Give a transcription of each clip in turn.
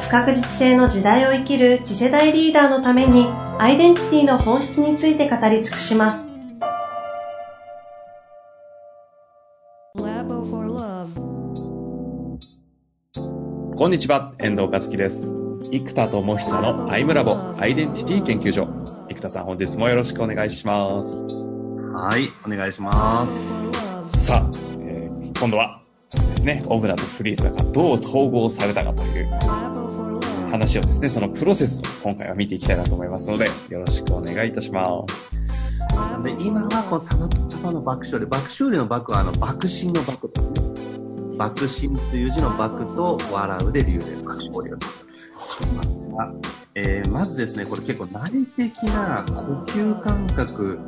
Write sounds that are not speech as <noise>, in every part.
不確実性の時代を生きる次世代リーダーのためにアイデンティティの本質について語り尽くします。こんにちは、遠藤和樹です。生田智久のアイムラボアイデンティティ研究所。生田さん、本日もよろしくお願いします。はい、お願いします。さあ、えー、今度はですね、オブラとフリーザがどう統合されたかという話をですね、そのプロセスを今回は見ていきたいなと思いますので、よろしくお願いいたします。で今はこのたまたまの爆笑で、爆笑での爆はあの爆心の爆ですね。爆心という字の爆と笑うで流で爆笑流。えー、まずですね、これ結構内的な呼吸感覚、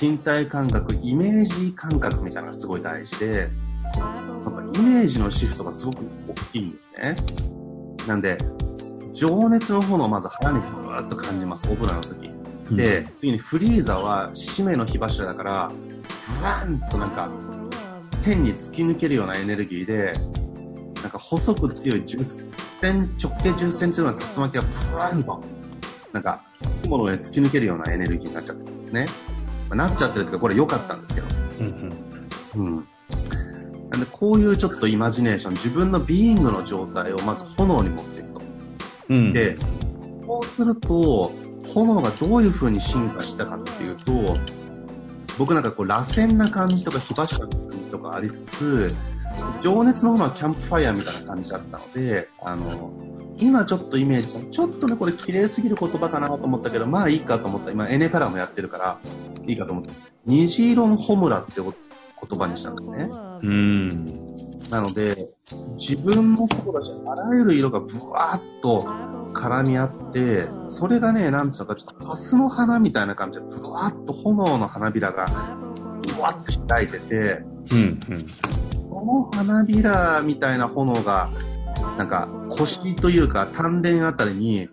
身体感覚、イメージ感覚みたいなのがすごい大事で、なんかイメージのシフトがすごく大きいんですね。なんで、情熱の炎をまず腹にふわっと感じます、オブラの時。で、次にフリーザは使命の火柱だから、ブワンとなんか、天に突き抜けるようなエネルギーで、なんか細く強い10セン直径10センチの竜巻がブワンと、なんか、雲の上に突き抜けるようなエネルギーになっちゃってるんですね。まあ、なっちゃってるっていうか、これ良かったんですけど。うん、うん。うんなんで、こういうちょっとイマジネーション、自分のビーイングの状態をまず炎に持って。うん、で、こうすると、炎がどういう風に進化したかっていうと、僕なんかこう、螺旋な感じとか火柱とかありつつ、情熱の炎はキャンプファイヤーみたいな感じだったので、あの、今ちょっとイメージしたちょっとね、これ綺麗すぎる言葉かなと思ったけど、まあいいかと思った。今、エネカラーもやってるから、いいかと思った。虹色のホムラって言葉にしたんですね。うん。なので、自分もそうだし、あらゆる色がブワーッと絡み合って、それがね、なんつうのか、ちょっとハスの花みたいな感じで、ブワーッと炎の花びらが、ブワッと開いてて、うんうん、この花びらみたいな炎が、なんか腰というか丹田あたりに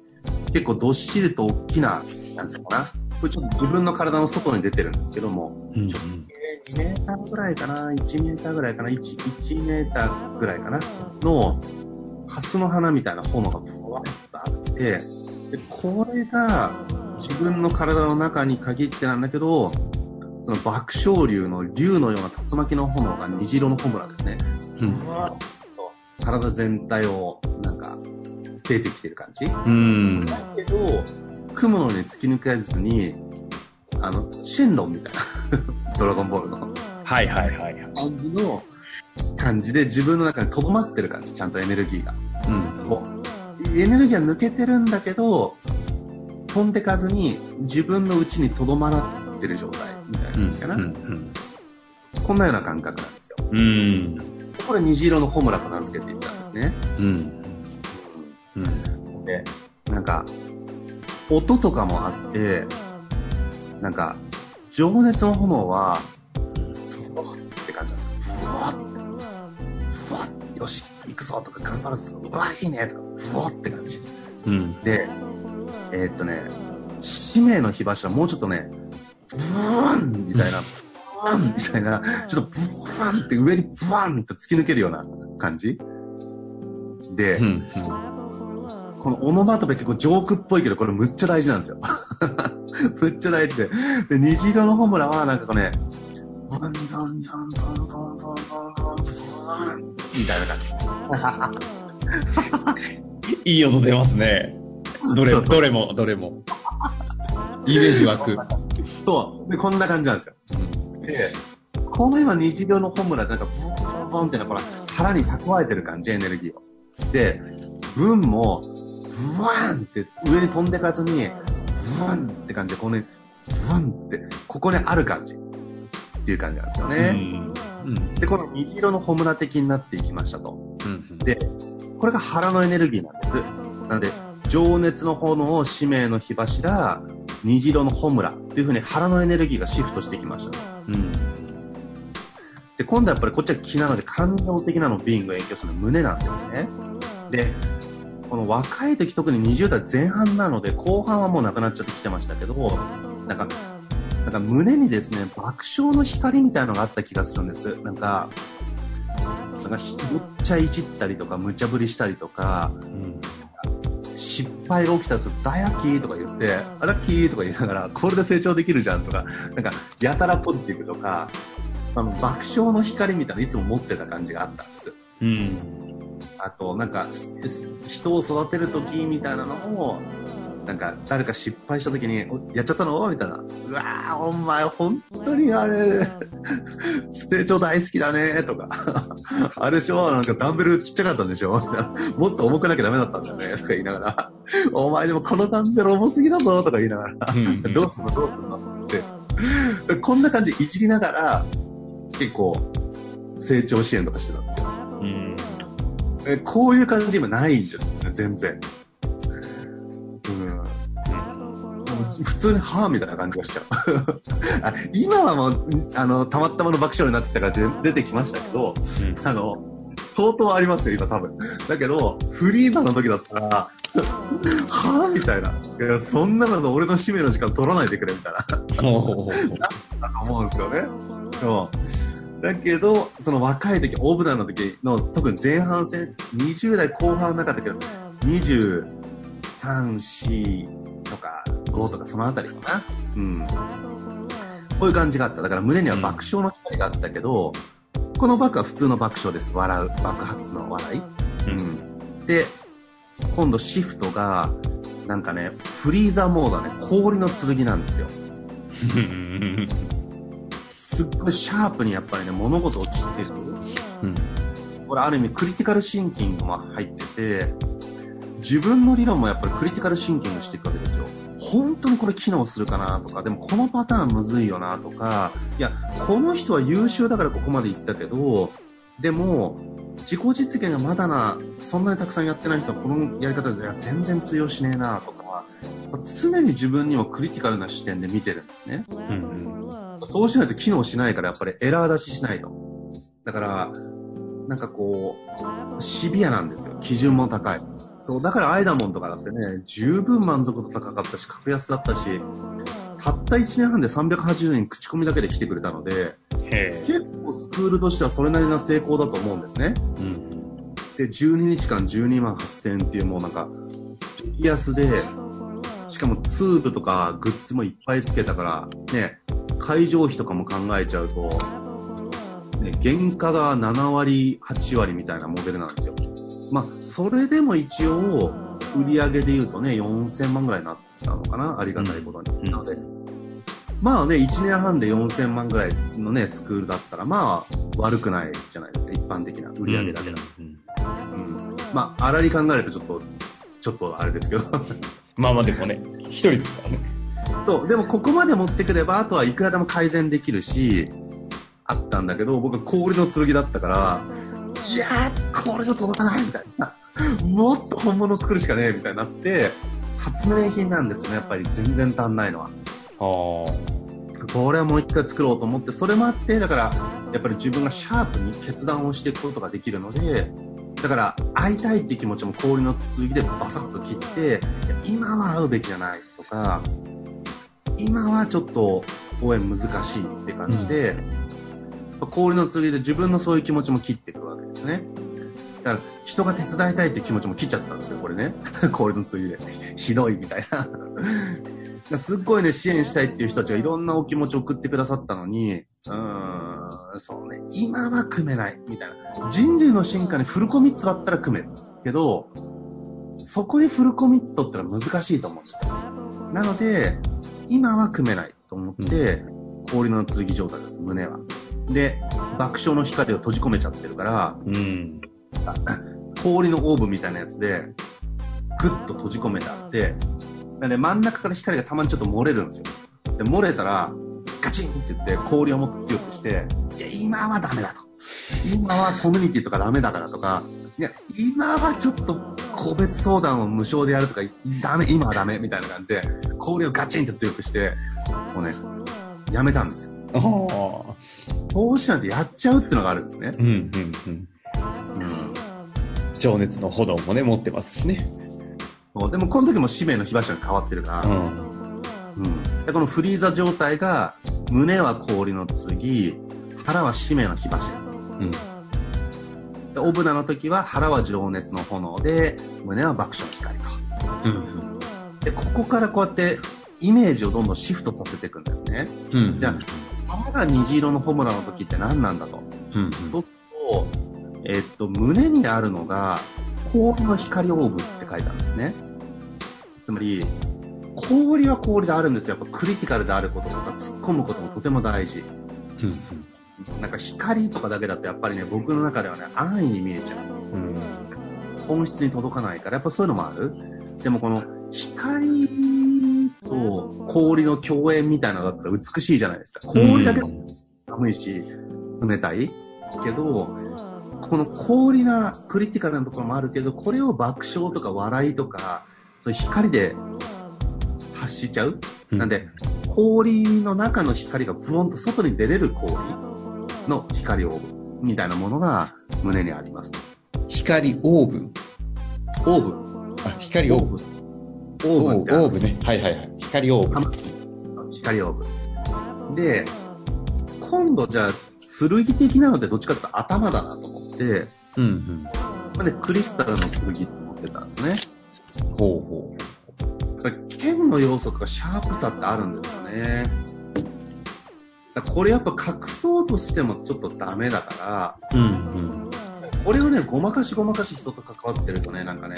結構どっしりと大きな、なんつうのかな。これちょっと自分の体の外に出てるんですけども、うんうん、2メーターぐらいかな、1メーターぐらいかな、1, 1メーターぐらいかな、の、ハスの花みたいな炎がブワッとあって、で、これが自分の体の中に限ってなんだけど、その爆笑流の竜のような竜巻の炎が虹色の炎なんですね。うん。体全体をなんか出てきてる感じ？うん。だけど、雲の上に突き抜けずに、あの、神論みたいな。<laughs> ドラゴンボールの。はいはいはい。感じの感じで自分の中に留まってる感じ、ちゃんとエネルギーが。うん。もう、エネルギーは抜けてるんだけど、飛んでかずに自分の内にとどまってる状態みたいな感じかな。うんうんうん、こんなような感覚なんですよ。うん。これ虹色のホムラと名付けていったんですね。うん。うん。で、なんか、音とかもあって、なんか、情熱の炎は、ふわって感じなんですふわって。ふわって、よし、行くぞとか頑張るぞとか、うわ、いいねとか、ふわって感じ。うん。で、えー、っとね、使命の火柱、もうちょっとね、ブワンみたいな、ブワンみたいな、ちょっとブワンって上にブワンって突き抜けるような感じで、うん、このオノマトペ結構ジョークっぽいけど、これむっちゃ大事なんですよ。<laughs> むっちゃ大事で。で、虹色のホームランはなんかこうね、ワンダンダンダンダンダンダンダンみたいな感じ。いい音出ますね。どれも、どれも、どれも。イメージ湧く。そう。で、こんな感じなんですよ。で、この今虹色のホームランなんかボンボンって、ほら、腹に蓄えてる感じ、エネルギーを。で、文も、ブワーンって上に飛んでかずに、ブワンって感じで、このね、ブワンって、ここにある感じっていう感じなんですよね。うん、で、この虹色のホムラ的になっていきましたと。うん、で、これが腹のエネルギーなんです。なので、情熱の炎、使命の火柱、虹色の炎っていう風に腹のエネルギーがシフトしてきました。うんで、今度はやっぱりこっちは気なので感情的なのビーングを影響するの胸なんですね。で、この若い時特に20代前半なので後半はもうなくなっちゃってきてましたけど、なんか、なんか胸にですね、爆笑の光みたいのがあった気がするんです。なんか、なんかむっちゃいじったりとか、無茶ぶりしたりとか、うん、失敗が起きたら大ラッキーとか言って、ラッキーとか言いながら、これで成長できるじゃんとか、なんか、やたらポジティブとか、あの、爆笑の光みたいないつも持ってた感じがあったんです。うん。あと、なんか、人を育てる時みたいなのも、なんか、誰か失敗した時に、やっちゃったの？みたいな。うわー、お前、本当にあれ、成長大好きだねとか。あれでしょ？なんかダンベルちっちゃかったんでしょもっと重くなきゃダメだったんだよねとか言いながら。お前でもこのダンベル重すぎだぞとか言いながら。どうすんの？どうすんの？つって。こんな感じいじりながら、結構、成長支援とかしてたんですよ。うん、えこういう感じ今ないんですね、全然。うん。普通に、はぁみたいな感じがしちゃう <laughs> 今はもう、あの、たまったまの爆笑になってきたから出てきましたけど、うん、あの、相当ありますよ、今多分。だけど、フリーザの時だったら、はぁみたいな。いや、そんなの俺の使命の時間取らないでくれ、みたいな。<laughs> だと思うんですよね。そう。だけど、その若い時、オブダーの時の、特に前半戦、20代後半なかったけど、23、4とか5とかそのあたりかな。うん。こういう感じがあった。だから胸には爆笑の光があったけど、このバッグは普通の爆笑です。笑う。爆発の笑い。うん。で、今度シフトが、なんかね、フリーザーモードはね、氷の剣なんですよ。<laughs> すっごいシャープにやっぱりね、物事を切ってる。うん。これある意味クリティカルシンキングも入ってて、自分の理論もやっぱりクリティカルシンキングしていくわけですよ。本当にこれ機能するかなとか、でもこのパターンむずいよなとか、いや、この人は優秀だからここまで行ったけど、でも、自己実現がまだな、そんなにたくさんやってない人はこのやり方で全然通用しねえなとか、常に自分にもクリティカルな視点で見てるんですね。うん、うん、そうしないと機能しないからやっぱりエラー出ししないと。だから、なんかこう、シビアなんですよ。基準も高い。そう、だからアイダモンとかだってね、十分満足度高かったし、格安だったし、たった1年半で380人口コミだけで来てくれたので、結構スクールとしてはそれなりの成功だと思うんですね。うん、で、12日間12万8000円っていうもうなんか、激安で、しかもツールとかグッズもいっぱいつけたから、ね、会場費とかも考えちゃうと、ね、原価が7割、8割みたいなモデルなんですよ。まあ、それでも一応、売り上げで言うとね、4000万ぐらいになったのかなありがたいことに。うん、なので、まあね、1年半で4000万ぐらいのね、スクールだったら、まあ、悪くないじゃないですか、一般的な売り上げだけだ。うん。うん、まあ、あらり考えるとちょっと、ちょっとあれですけど。まあまあでもね、一人ですからね。そう、でもここまで持ってくれば、あとはいくらでも改善できるし、あったんだけど、僕は氷の剣だったから、いやー、これじゃ届かないみたいな。もっと本物作るしかねえみたいになって、発明品なんですよね、やっぱり全然足んないのは。これはもう一回作ろうと思って、それもあって、だから、やっぱり自分がシャープに決断をしていくことができるので、だから、会いたいって気持ちも氷の剣でバサッと切って、今は会うべきじゃないとか、今はちょっと応援難しいって感じで、うん、氷の剣で自分のそういう気持ちも切っていくわけですね。だから、人が手伝いたいって気持ちも切っちゃってたんですけど、これね。<laughs> 氷の剣で。ひどいみたいな。<laughs> すっごいね、支援したいっていう人たちがいろんなお気持ちを送ってくださったのに、うーん、そうね、今は組めない、みたいな。人類の進化にフルコミットだったら組める。けど、そこにフルコミットってのは難しいと思うんですよ。なので、今は組めないと思って、氷の剣状態です、胸は。で、爆笑の光を閉じ込めちゃってるから、うん、氷のオーブンみたいなやつで、ぐっと閉じ込めてあって、なんで真ん中から光がたまにちょっと漏れるんですよ。で、漏れたら、ガチンって言って氷をもっと強くして、いや、今はダメだと。今はコミュニティとかダメだからとか、いや、今はちょっと個別相談を無償でやるとか、ダメ、今はダメ、みたいな感じで、氷をガチンと強くして、もうね、やめたんですよ。ああ。投資なんてやっちゃうっていうのがあるんですね。うんうんうん。うん。情熱の炎もね、持ってますしね。でもこの時も使命の火柱が変わってるから、うん。うん、でこのフリーザ状態が胸は氷の剣腹は使命の火柱うん。でオブナの時は腹は情熱の炎で胸は爆笑の光とうん。でここからこうやってイメージをどんどんシフトさせていくんですねうん。じゃあ腹が虹色のホムラの時って何なんだとうん。そうすると、えっと胸にあるのが氷の光オーブって書いてあるんですねつまり氷は氷であるんですよやっぱクリティカルであることとか突っ込むこともとても大事うん。なんか光とかだけだとやっぱりね、僕の中ではね、安易に見えちゃう。うん。本質に届かないから、やっぱそういうのもある。でもこの光と氷の共演みたいなのだったら美しいじゃないですか。氷だけ寒いし、冷たい。けど、この氷なクリティカルなところもあるけど、これを爆笑とか笑いとか、そういう光で発しちゃう。なんで、氷の中の光がブオンと外に出れる氷の光オーブみたいなものが胸にあります。光オーブン？オーブ。あ、光オーブン。オーブってあるオーブね。はいはいはい。光オーブン。光オーブ。で、今度じゃあ、剣的なのってどっちかっていうと頭だなと思って、うんうん。まあね、クリスタルの剣って思ってたんですね。ほうほだから剣の要素とかシャープさってあるんですよね。これやっぱ隠そうとしてもちょっとダメだから、う。うんうん。これをね、ごまかしごまかし人と関わってるとね、なんかね、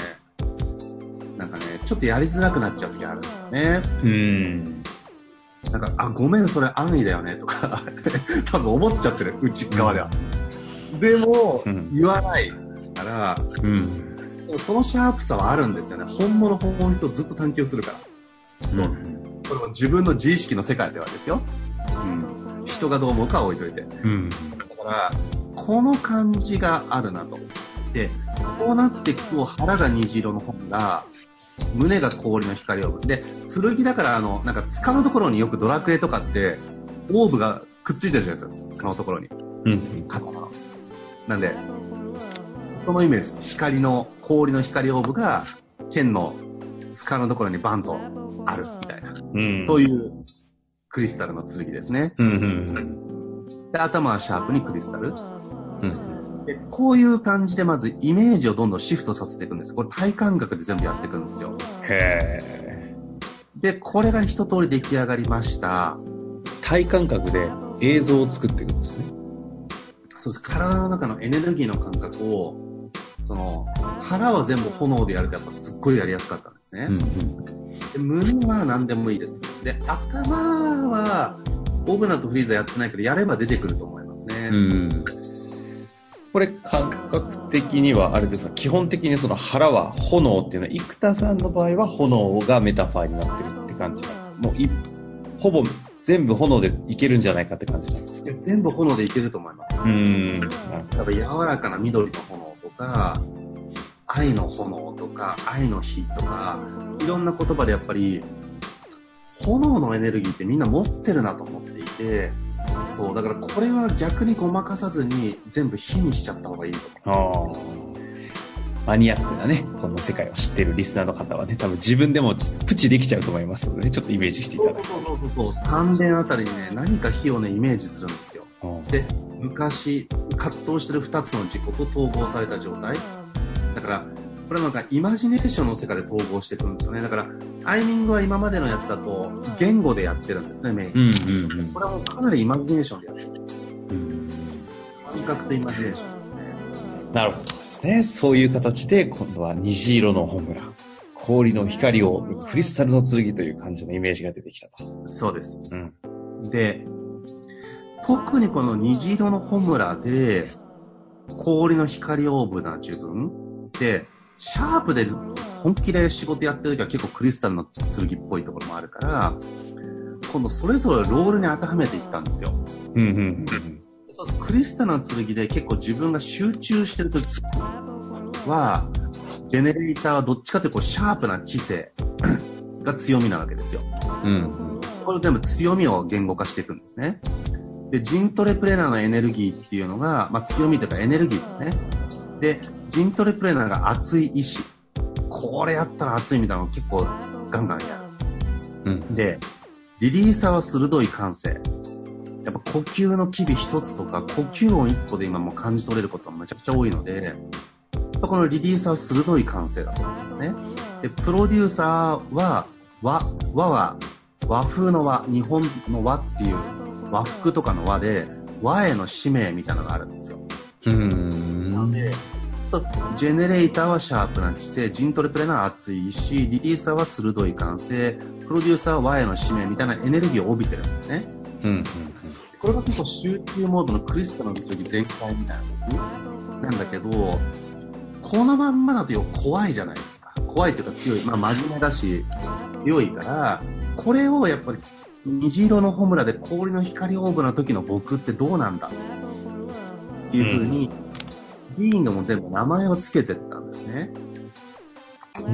なんかね、ちょっとやりづらくなっちゃう時あるんですよね。うん。なんか、あ、ごめん、それ安易だよね、とか、<laughs> 多分思っちゃってる、内側では。でも、うん言わないから、うん。そのシャープさはあるんですよね。本物本質をずっと探求するから。ちょっと、これも自分の自意識の世界ではですよ。うん。人がどう思うかは置いといて。うん。だから、この感じがあるなと。で、こうなっていくと腹が虹色の本が、胸が氷の光オーブ。で、剣だから、あの、なんか、塚のところによくドラクエとかって、オーブがくっついてるじゃないですか、塚のところに。うん。刀の。なんで、そのイメージです。光の、氷の光オーブが、剣の塚のところにバンとあるみたいな。うん。そういうクリスタルの剣ですね。うんうんで、頭はシャープにクリスタル。うん。で、こういう感じでまずイメージをどんどんシフトさせていくんです。これ体感覚で全部やっていくんですよ。へえ。で、これが一通り出来上がりました。体感覚で映像を作っていくんですね。そうです。体の中のエネルギーの感覚を、その、腹は全部炎でやるとやっぱすっごいやりやすかったんですね。で胸は何でもいいです。で、頭は、オブナとフリーザやってないけど、やれば出てくると思いますね。うん。これ感覚的にはあれですか？基本的にその腹は炎っていうのは生田さんの場合は炎がメタファーになってるって感じなんですか？もういほぼ全部炎でいけるんじゃないかって感じなんですか？いや全部炎でいけると思います。うん。なるやっぱ柔らかな緑の炎とか、愛の炎とか、愛の火とか、いろんな言葉でやっぱり、炎のエネルギーってみんな持ってるなと思っていて、そう、だからこれは逆にごまかさずに全部火にしちゃった方がいいと思ああ。マニアックなね、この世界を知ってるリスナーの方はね、多分自分でもプチできちゃうと思いますのでね、ちょっとイメージしていただきそうそうそうそうそう。丹田あたりにね、何か火をね、イメージするんですよ。で、昔、葛藤してる二つの自己と統合された状態。だから、これはなんかイマジネーションの世界で統合していくんですよね。だから、アイミングは今までのやつだと、言語でやってるんですね、メイン。うんうんうんこれはもうかなりイマジネーションでやってる。うん。感覚とイマジネーションですね。なるほどですね。そういう形で、今度は虹色のホムラ。氷の光をクリスタルの剣という感じのイメージが出てきたと。そうです。うん。で、特にこの虹色のホムラで、氷の光オーブな自分で、シャープで本気で仕事やってる時は結構クリスタルの剣っぽいところもあるから、今度それぞれロールに当てはめていったんですよ。うんうんうんそうクリスタルの剣で結構自分が集中してる時は、ジェネレーターはどっちかというとこうシャープな知性 <coughs> が強みなわけですよ。うん。これ全部強みを言語化していくんですね。で、ジントレプレーナーのエネルギーっていうのが、まあ強みというかエネルギーですね。で、ジントレプレナーが熱い意志。これやったら熱いみたいなのを結構ガンガンやる。うん。で、リリーサーは鋭い感性。やっぱ呼吸の機微一つとか、呼吸音一個で今もう感じ取れることがめちゃくちゃ多いので、このリリーサーは鋭い感性だと思うんですね。で、プロデューサーは、和、和は和風の和、日本の和っていう和服とかの和で、和への使命みたいなのがあるんですよ。うん。で、とジェネレーターはシャープな知性、ジントレプレナーは熱いし、リリーサーは鋭い感性、プロデューサーは和への使命みたいなエネルギーを帯びてるんですね。うん。これが結構集中モードのクリスタルの次全開みたいななんだけど、このまんまだと怖いじゃないですか。怖いというか強い。まあ真面目だし、強いから、これをやっぱり虹色のホムラで氷の光オーブの時の僕ってどうなんだっていうふうに、ビーングも全部名前を付けてったんですね。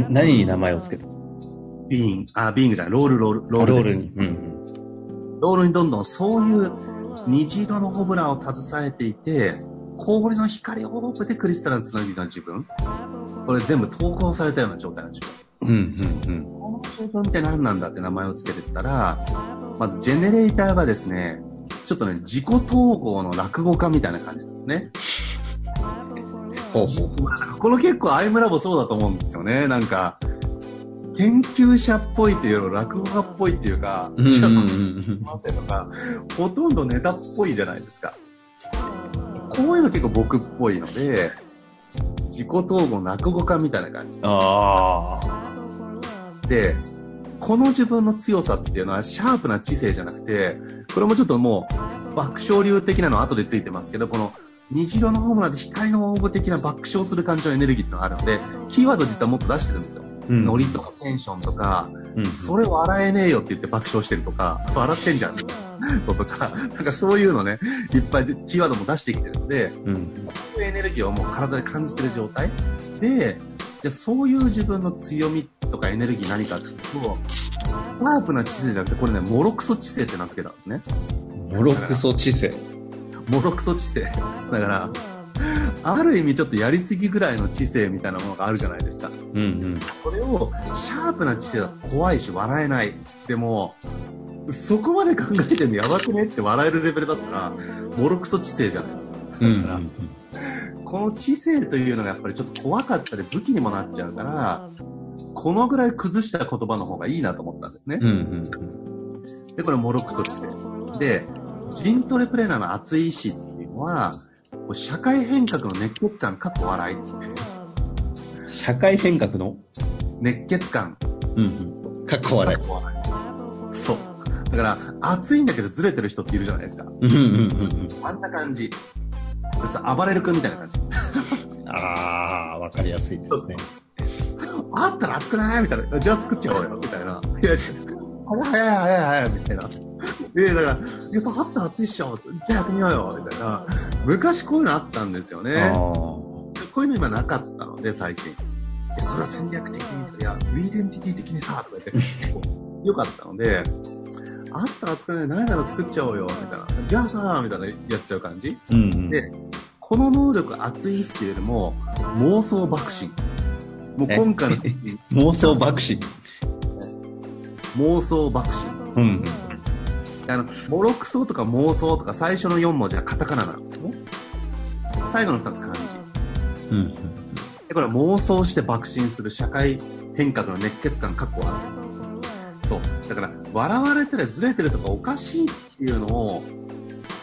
何に名前をつけたビーン、あ、ビーングじゃない、ロール、ロール、ロール。ロールに。うん。ロールにどんどんそういう虹色のホムラを携えていて、氷の光をオーブでクリスタルにつなぎの自分。これ全部投稿されたような状態なんですよ。うん。うん。この自分って何なんだって名前を付けてったら、まずジェネレーターがですね、ちょっとね、自己統合の落語家みたいな感じなんですね。ほうほう。この結構アイムラボそうだと思うんですよね。なんか、研究者っぽいっていうより落語家っぽいっていうか、うん。うん。うん。ほとんどネタっぽいじゃないですか。こういうの結構僕っぽいので、自己統合の落語家みたいな感じ。ああ。で、この自分の強さっていうのはシャープな知性じゃなくて、これもちょっともう爆笑流的なの後でついてますけど、この虹色のホームランで光の応募的な爆笑する感じのエネルギーっていうのがあるので、キーワード実はもっと出してるんですよ。うんノリとかテンションとか、うん。それ笑えねえよって言って爆笑してるとか、笑ってんじゃんとか、なんかそういうのね、いっぱいでキーワードも出してきてるので、うん。こういうエネルギーをもう体で感じてる状態で、じゃあそういう自分の強みとかエネルギー何かっていうと、ワープな知性じゃなくて、これね、モロクソ知性って名付けたんですね。モロクソ知性。モロクソ知性。だから、ある意味ちょっとやりすぎぐらいの知性みたいなものがあるじゃないですか。うん。うん。これを、シャープな知性だと怖いし笑えない。でも、そこまで考えてんのやばくねって笑えるレベルだったら、モロクソ知性じゃないですか。うん。だからこの知性というのがやっぱりちょっと怖かったり武器にもなっちゃうから、このぐらい崩した言葉の方がいいなと思ったんですね。うん。うん。で、これモロクソ知性。で、ジントレプレーナーの熱い意志っていうのは、社会変革の熱血感、かっこ笑い。社会変革の？熱血感、うん。うん。かっこ笑い。そう。だから、熱いんだけどずれてる人っているじゃないですか。うん。うん。うん。あんな感じ。そして暴れる君みたいな感じ。<laughs> ああ、わかりやすいですね。あったら熱くない？みたいな。じゃあ作っちゃおうよ。みたいな。いや、早い早い早い早いみたいな。えだから、いや、あったら熱いっしょ。じゃあやってみようよ。みたいな。昔こういうのあったんですよね。こういうの今なかったので、最近。いや、それは戦略的に、いや、ウィーデンティティ的にさ、とか言って、<laughs> よかったので、あったら作れない、ないなら作っちゃおうよ、みたいな。じゃあさ、みたいなやっちゃう感じ。うん。うん。でこの能力熱いっていうよりも、妄想爆心。もう今回の <laughs> 妄想爆心。妄想爆心。うん。あの、モロクソとか妄想とか最初の4文字はカタカナなんですね。最後の2つ漢字。うん。で、これは妄想して爆心する社会変革の熱血感、かっこある。そう。だから、笑われてる、ずれてるとかおかしいっていうのを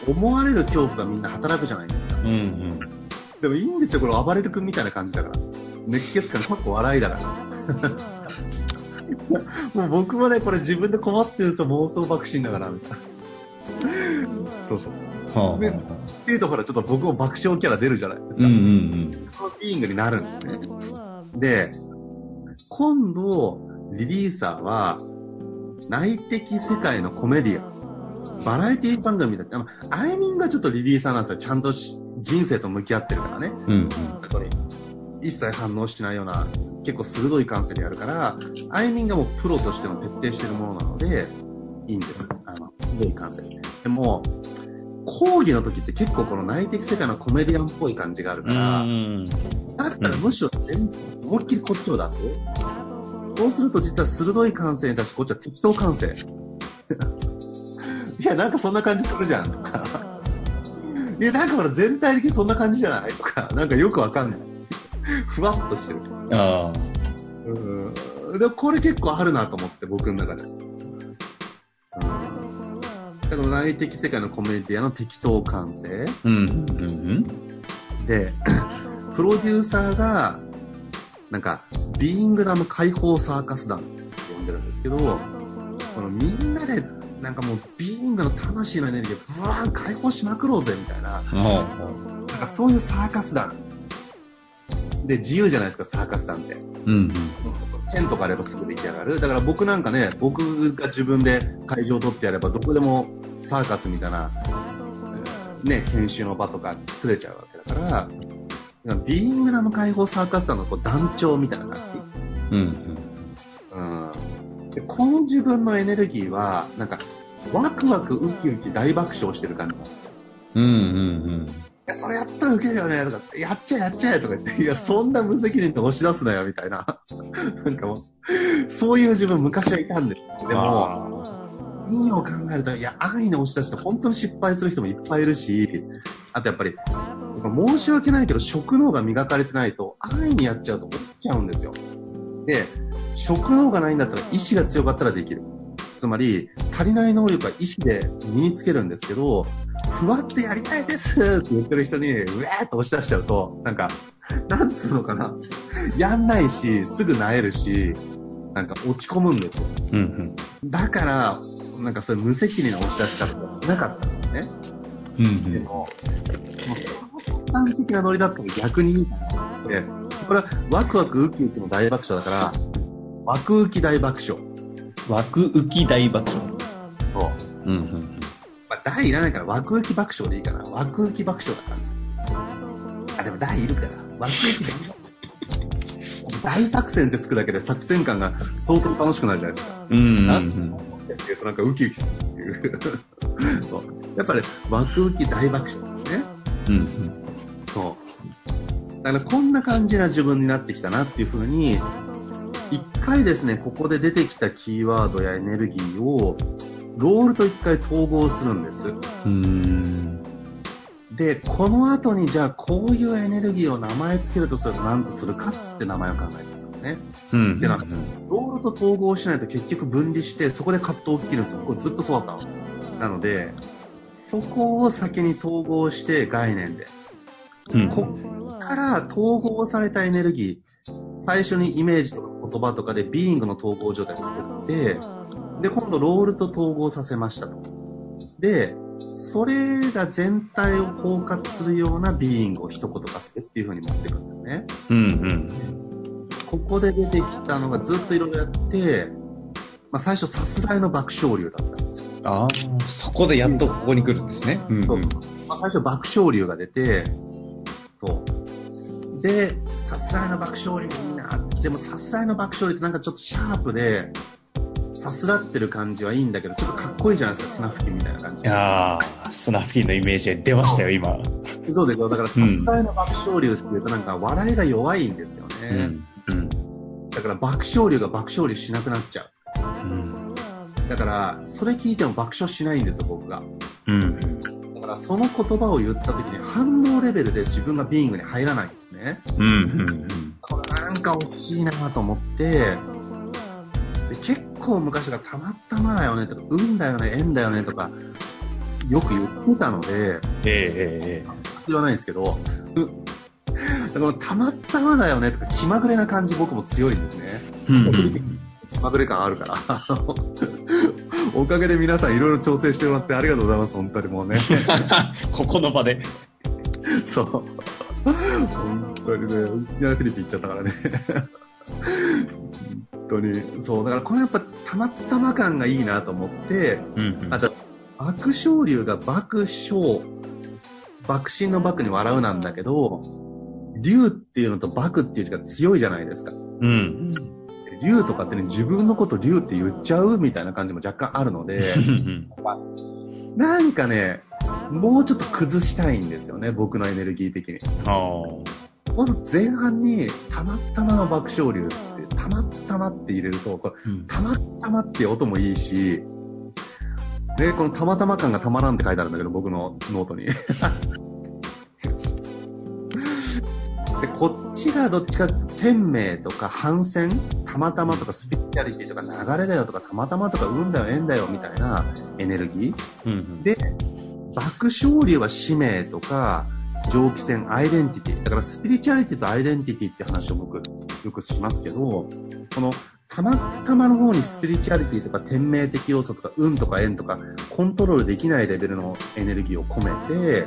思われる恐怖がみんな働くじゃないですか。うん。うん。でもいいんですよ、これ暴れる君みたいな感じだから。熱血感、かっこ笑いだから。<laughs> <laughs> もう僕もね、これ自分で困ってるんですよ、妄想爆心だから、みたいな。そうそう。はあ。ねっていうと、ほら、ちょっと僕も爆笑キャラ出るじゃないですか。うん。うん。そのビーイングになるんですね。で、今度、リリーサーは、内的世界のコメディアン。バラエティ番組だって、あのアイミングはちょっとリリーサーなんですよ。ちゃんとし人生と向き合ってるからね。うん。うん。一切反応しないような、結構鋭い感性でやるから、アイミンがもうプロとしての徹底してるものなので、いいんです。あの、鋭い感性でね。でも、講義の時って結構この内的世界のコメディアンっぽい感じがあるうから、ん。だったらむしろ全思いっきりこっちを出す？そうすると実は鋭い感性に対してこっちは適当感性。<laughs> いや、なんかそんな感じするじゃん。とか。いや、なんかほら全体的にそんな感じじゃない？とか、なんかよくわかんない。<laughs> ふわっとしてる。ああ。うん。でもこれ結構あるなと思って、僕の中で。うん。だから内的世界のコメディアの適当感性。うん。うん。で、プロデューサーが、なんか、ビーイングダム解放サーカス団って呼んでるんですけど、このみんなで、なんかもう、ビーイングの魂のエネルギーをブワーン解放しまくろうぜみたいな、もなんかそういうサーカス団。で、自由じゃないですか、サーカス団って。う。うん。剣とかあればすぐ出来上がる。だから僕なんかね、僕が自分で会場を取ってやれば、どこでもサーカスみたいな、えーね、研修の場とか作れちゃうわけだから、ビーイングダム解放サーカス団のこう団長みたいな感じ。うん。うん。で、この自分のエネルギーは、なんか、ワクワクウキウキ大爆笑してる感じなんですよ。うん。うん。いや、それやったらウケるよねとかって、やっちゃえやっちゃえとか言って、いや、そんな無責任で押し出すなよみたいな。<laughs> なんかもう、そういう自分昔はいたんです。でも、意味を考えると、いや、安易な押し出して本当に失敗する人もいっぱいいるし、あとやっぱり、申し訳ないけど、食能が磨かれてないと、安易にやっちゃうと落ちちゃうんですよ。で、食能がないんだったら意志が強かったらできる。つまり、足りない能力は意志で身につけるんですけど、ふわってやりたいですって言ってる人に、うえーっと押し出しちゃうと、なんか、なんつうのかな。やんないし、すぐ萎えるし、なんか落ち込むんですよ。うん。だから、なんかそういう無責任な押し出し方がしなかったんですね。うん。でも、もう一般的なノリだったら逆にいいかなって、これはワクワクウキウキの大爆笑だから、ワクウキ大爆笑。枠浮き大爆笑。そう。うん。うん。まあ、大いらないから、ワクウキ爆笑でいいかな。ワクウキ爆笑な感じ。あ、でも大いるから。ワクウキ大爆笑。大作戦ってつくだけで作戦感が相当楽しくなるじゃないですか。うん。うん。っていうとなんかウキウキするっていう。そう。やっぱり、ワクウキ大爆笑ですね。うん。そう。だからこんな感じな自分になってきたなっていうふうに、一回ですね、ここで出てきたキーワードやエネルギーを、ロールと一回統合するんです。うん。で、この後にじゃあこういうエネルギーを名前つけるとすると何とするかっつって名前を考えたんですね。うん。でなんかロールと統合しないと結局分離して、そこで葛藤起きるんですよ。これずっとそうだったの。なので、そこを先に統合して概念で。うん。こっから統合されたエネルギー、最初にイメージとか言葉とかでビーイングの統合状態を作って、で、今度ロールと統合させましたと。で、それが全体を包括するようなビーイングを一言化するっていう風に持っていくんですね。うん。うん。ここで出てきたのがずっといろいろやって、まあ最初さすらいの爆笑流だったんですよ。ああ、そこでやっとここに来るんですね。うん。そうまあ、最初爆笑流が出て、そう。で、さすらいの爆笑流いいな。でもさすらいの爆笑流ってなんかちょっとシャープで、さすらってる感じはいいんだけど、ちょっとかっこいいじゃないですか、砂吹きみたいな感じ。いやー、スナフィンのイメージ出ましたよ、今。そうですよ。だからさすらいの爆笑流っていうとなんか笑いが弱いんですよね。うん。うん。だから爆笑流が爆笑流しなくなっちゃう。うん。だから、それ聞いても爆笑しないんですよ、僕が。うん。だからその言葉を言った時に反応レベルで自分がビーイングに入らないんですね。うん。うん。これなんか惜しいなと思って、構昔がたまったまだよねとか、運だよね、縁だよねとか、よく言ってたので、ええええ言わないんですけど、うんだからたまったまだよねとか気まぐれな感じ僕も強いんですね。うん。気まぐれ感あるから。<laughs> おかげで皆さんいろいろ調整してもらってありがとうございます、本当にもうね。<laughs> ここの場で。そう。本当にね、いきなりフィリピン行っちゃったからね。本当に。そう、だからこれやっぱたまったま感がいいなと思って、うん。あと、爆笑流が爆笑、爆心の爆に笑うなんだけど、竜っていうのとバクっていう字が強いじゃないですか。うん。竜とかってね、自分のこと竜って言っちゃうみたいな感じも若干あるので、なんかね、もうちょっと崩したいんですよね、僕のエネルギー的に。あまず前半に、たまたまの爆笑流って、たまたまって入れると、こたまたまって音もいいし、で、このたまたま感がたまらんって書いてあるんだけど、僕のノートに。<laughs> で、こっちがどっちか、天命とか反戦、たまたまとかスピリチュアリティとか流れだよとかたまたまとか運だよ縁だよみたいなエネルギー。うんで、爆笑流は使命とか、蒸気船、アイデンティティ。だからスピリチュアリティとアイデンティティって話を僕よくしますけど、このたまたまの方にスピリチュアリティとか天命的要素とか運とか縁とかコントロールできないレベルのエネルギーを込めて、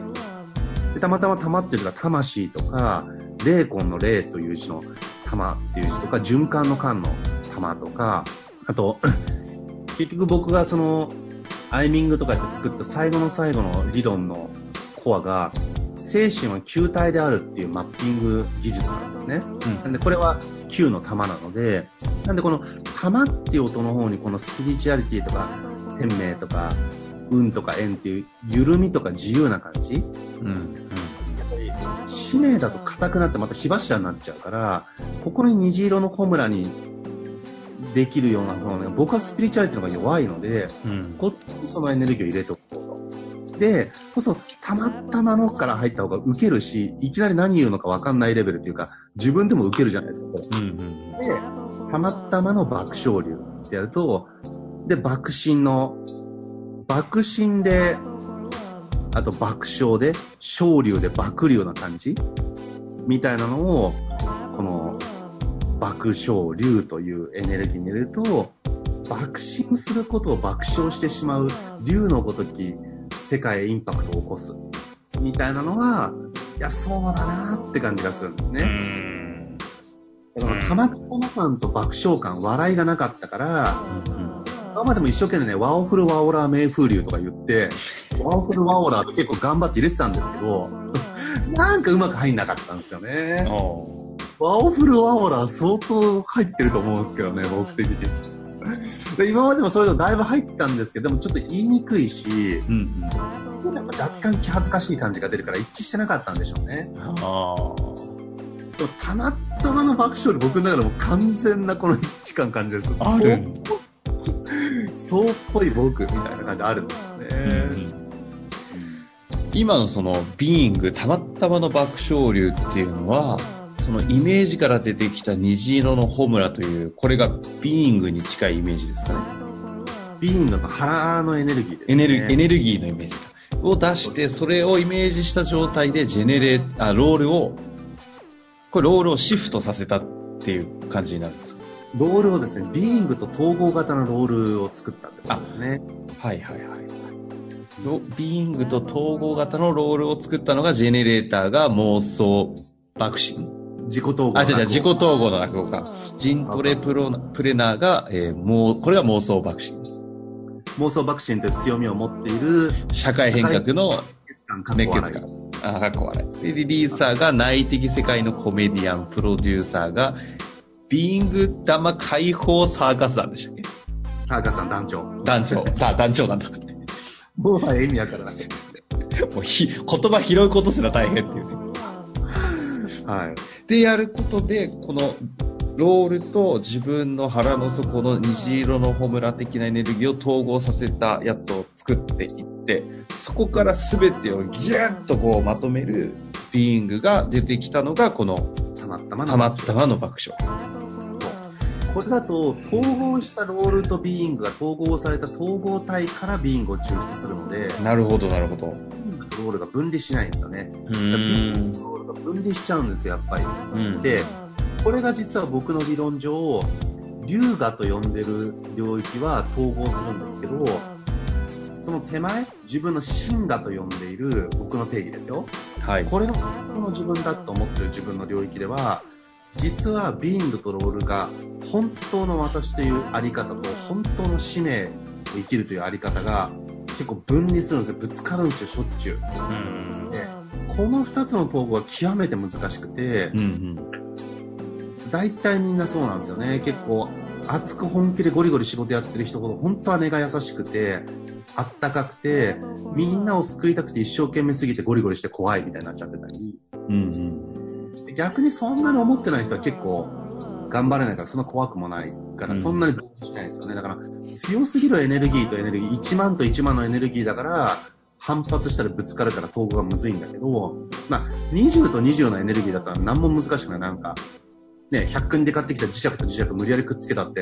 でたまたま玉っていう字が魂とか、霊魂の霊という字の玉っていう字とか、循環の間の玉とか、あと、<clears throat> 結局僕がその、アイミングとかって作った最後の最後の理論のコアが、精神は球体であるっていうマッピング技術なんですね。なんでこれは球の玉なので、なんでこの玉っていう音の方にこのスピリチュアリティとか天命とか運とか縁っていう緩みとか自由な感じうんうんやっぱり使命だと硬くなってまた火柱になっちゃうから、ここに虹色の小村にできるようなのね、僕はスピリチュアリティの方が弱いので、うんこっちにそのエネルギーを入れておこうと。で、こそ、たまたまのから入った方が受けるし、いきなり何言うのか分かんないレベルっていうか、自分でも受けるじゃないですか。うんうんで、たまたまの爆笑流ってやると、で、爆心の、爆心で、あと爆笑で、小流で爆流な感じ？みたいなのを、この、爆笑流というエネルギーに入れると、爆心することを爆笑してしまう流のごとき世界へインパクトを起こす。みたいなのは、いや、そうだなって感じがするんですね。うんだから、たまたま感と爆笑感、笑いがなかったから、今までも一生懸命ね、ワオフルワオラー名風流とか言って、ワオフルワオラーって結構頑張って入れてたんですけど、なんかうまく入んなかったんですよね。おワオフルワオラー相当入ってると思うんですけどね、僕的に。で今までもそれでもだいぶ入ったんですけど、でもちょっと言いにくいし、うんうんやっぱ若干気恥ずかしい感じが出るから一致してなかったんでしょうね。ああでもたまたまの爆笑で僕の中でも完全なこの一致感感じですあるそうっぽい僕みたいな感じあるんですよね。今のそのビーイングたまたまの爆笑流っていうのはそのイメージから出てきた虹色のホムラというこれがビーイングに近いイメージですかね。ビーンの腹のエネルギーです、ね。エネルギーエネルギーのイメージか。を出してそれをイメージした状態でジェネレーあロールをこれロールをシフトさせたっていう感じになるんですか？ロールをですね、ビーイングと統合型のロールを作ったってことですね。はいはいはい。ロビーイングと統合型のロールを作ったのがジェネレーターが妄想爆心自己統合。あ、違う違う、自己統合の落語家。ジントレプロプレナーが、えーもう、これが妄想爆心。妄想爆心という強みを持っている社会変革の熱血熱家。あ、かっこ笑い。で、リリーサーが内的世界のコメディアン、プロデューサーが、ビング玉解放サーカス団でしたっけ？サーカスさん団長。団長。だ、<laughs> 団長なんだ。もう意味わから。<laughs> もうひ、言葉拾うことすら大変っていうね。はい。でやることで、このロールと自分の腹の底の虹色のホムラ的なエネルギーを統合させたやつを作っていって、そこから全てをギュッとこうまとめるビーイングが出てきたのが、このたまったまのたまったまの爆笑。これだと、統合したロールとビーイングが統合された統合体からビーイングを抽出するので、なるほど、なるほど。ビールが分離しないんですよね。うビーイングん。とロールが分離しちゃうんですよ、やっぱり。うん。で、これが実は僕の理論上、龍河と呼んでる領域は統合するんですけど、その手前、自分の真我と呼んでいる僕の定義ですよ。はい。これが本当の自分だと思ってる自分の領域では、実はビーイングとロールが本当の私というあり方と本当の使命を生きるというあり方が結構分離するんですよ。ぶつかるんですよ、しょっちゅう。うん。でここの2つの統合は極めて難しくて、うんうん。大体みんなそうなんですよね。結構、熱く本気でゴリゴリ仕事やってる人ほど、本当は根が優しくて、あったかくて、みんなを救いたくて一生懸命すぎてゴリゴリして怖いみたいになっちゃってたり、うんうん。逆にそんなに思ってない人は結構頑張れないからそんな怖くもないから、うんそんなに分岐しないですよね。だから強すぎるエネルギーとエネルギー、1万と1万のエネルギーだから、反発したらぶつかるから統合がむずいんだけど、まあ、20と20のエネルギーだったら何も難しくない。なんか、ね、100均で買ってきた磁石と磁石無理やりくっつけたって、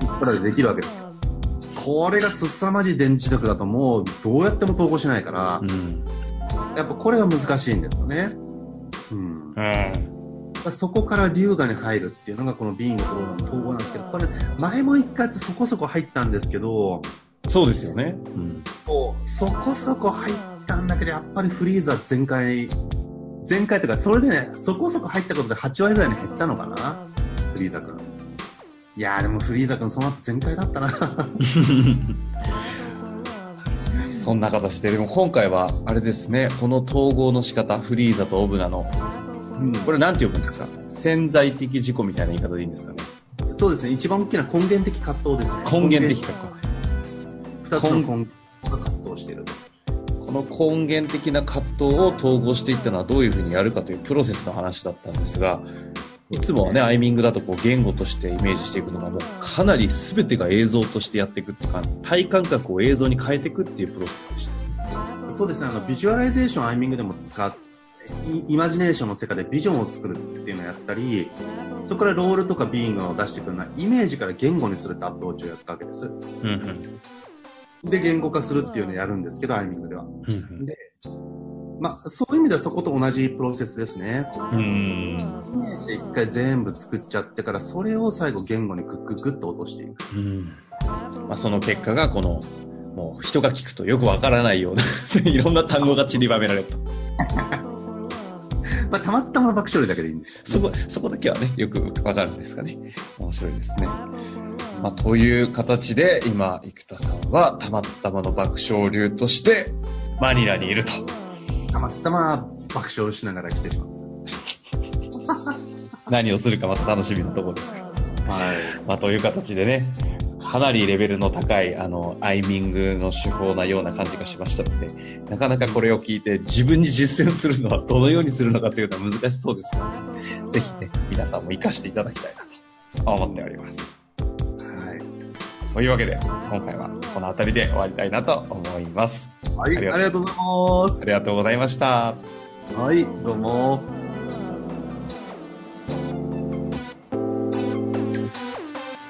1個でできるわけですよ。これがすさまじい電磁力だともうどうやっても統合しないから、うん。やっぱこれが難しいんですよね。うん。うん。そこから龍河に入るっていうのがこのビーングとロードの統合なんですけど、これ前も一回やってそこそこ入ったんですけど、そうですよね。うん。そこそこ入ったんだけど、やっぱりフリーザ全開、全開というか、それでね、そこそこ入ったことで8割ぐらいに減ったのかな？フリーザ君。いやーでもフリーザ君その後全開だったな。<laughs> そんな形で、でも今回は、あれですね、この統合の仕方、フリーザとオブナの、うんこれなんて呼ぶんですか？潜在的自己みたいな言い方でいいんですかね？そうですね、一番大きな根源的葛藤ですね。根源的か。二つの根源が葛藤していると。この根源的な葛藤を統合していったのはどういうふうにやるかというプロセスの話だったんですが、いつもはね、アイミングだとこう言語としてイメージしていくのがもうかなり全てが映像としてやっていくっていうか、体感覚を映像に変えていくっていうプロセスでした。そうですね、あの、ビジュアライゼーションアイミングでも使っイマジネーションの世界でビジョンを作るっていうのをやったり、そこからロールとかビーイングを出してくるのは、イメージから言語にするってアプローチをやったわけです。うんうん。で、言語化するっていうのをやるんですけど、アイミングでは。うんで、まあ、そういう意味ではそこと同じプロセスですね。うん。うん。イメージで一回全部作っちゃってから、それを最後言語にグッグッグッと落としていく。うん。まあ、その結果がこの、もう人が聞くとよくわからないような <laughs> いろんな単語が散りばめられると。まあ、たまたま爆笑だけでいいんですけど、そこ、そこだけはね、よくわかるんですかね。面白いですね。まあ、という形で、今、生田さんは、たまったまの爆笑流として、マニラにいると。たまたま爆笑しながら来てしまう。<laughs> 何をするかまた楽しみなところですが。はい。まあ、という形でね、かなりレベルの高い、あの、アイミングの手法なような感じがしましたので、なかなかこれを聞いて自分に実践するのはどのようにするのかというのは難しそうですので、ぜひね、皆さんも活かしていただきたいなと思っております。はい。というわけで、今回はこの辺りで終わりたいなと思います。はい、ありがとうございますあ。りがとうございました。はい、どうも。